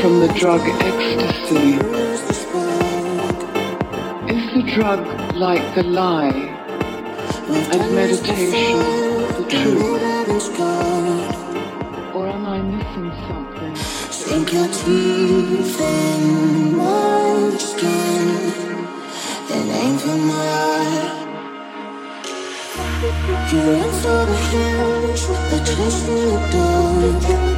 from the drug ecstasy. Is the drug like the lie and meditation the truth? Or am I missing something? Sink your teeth in my skin and aim for my eye. You're into the hills with the twist in the I see your eyes glow,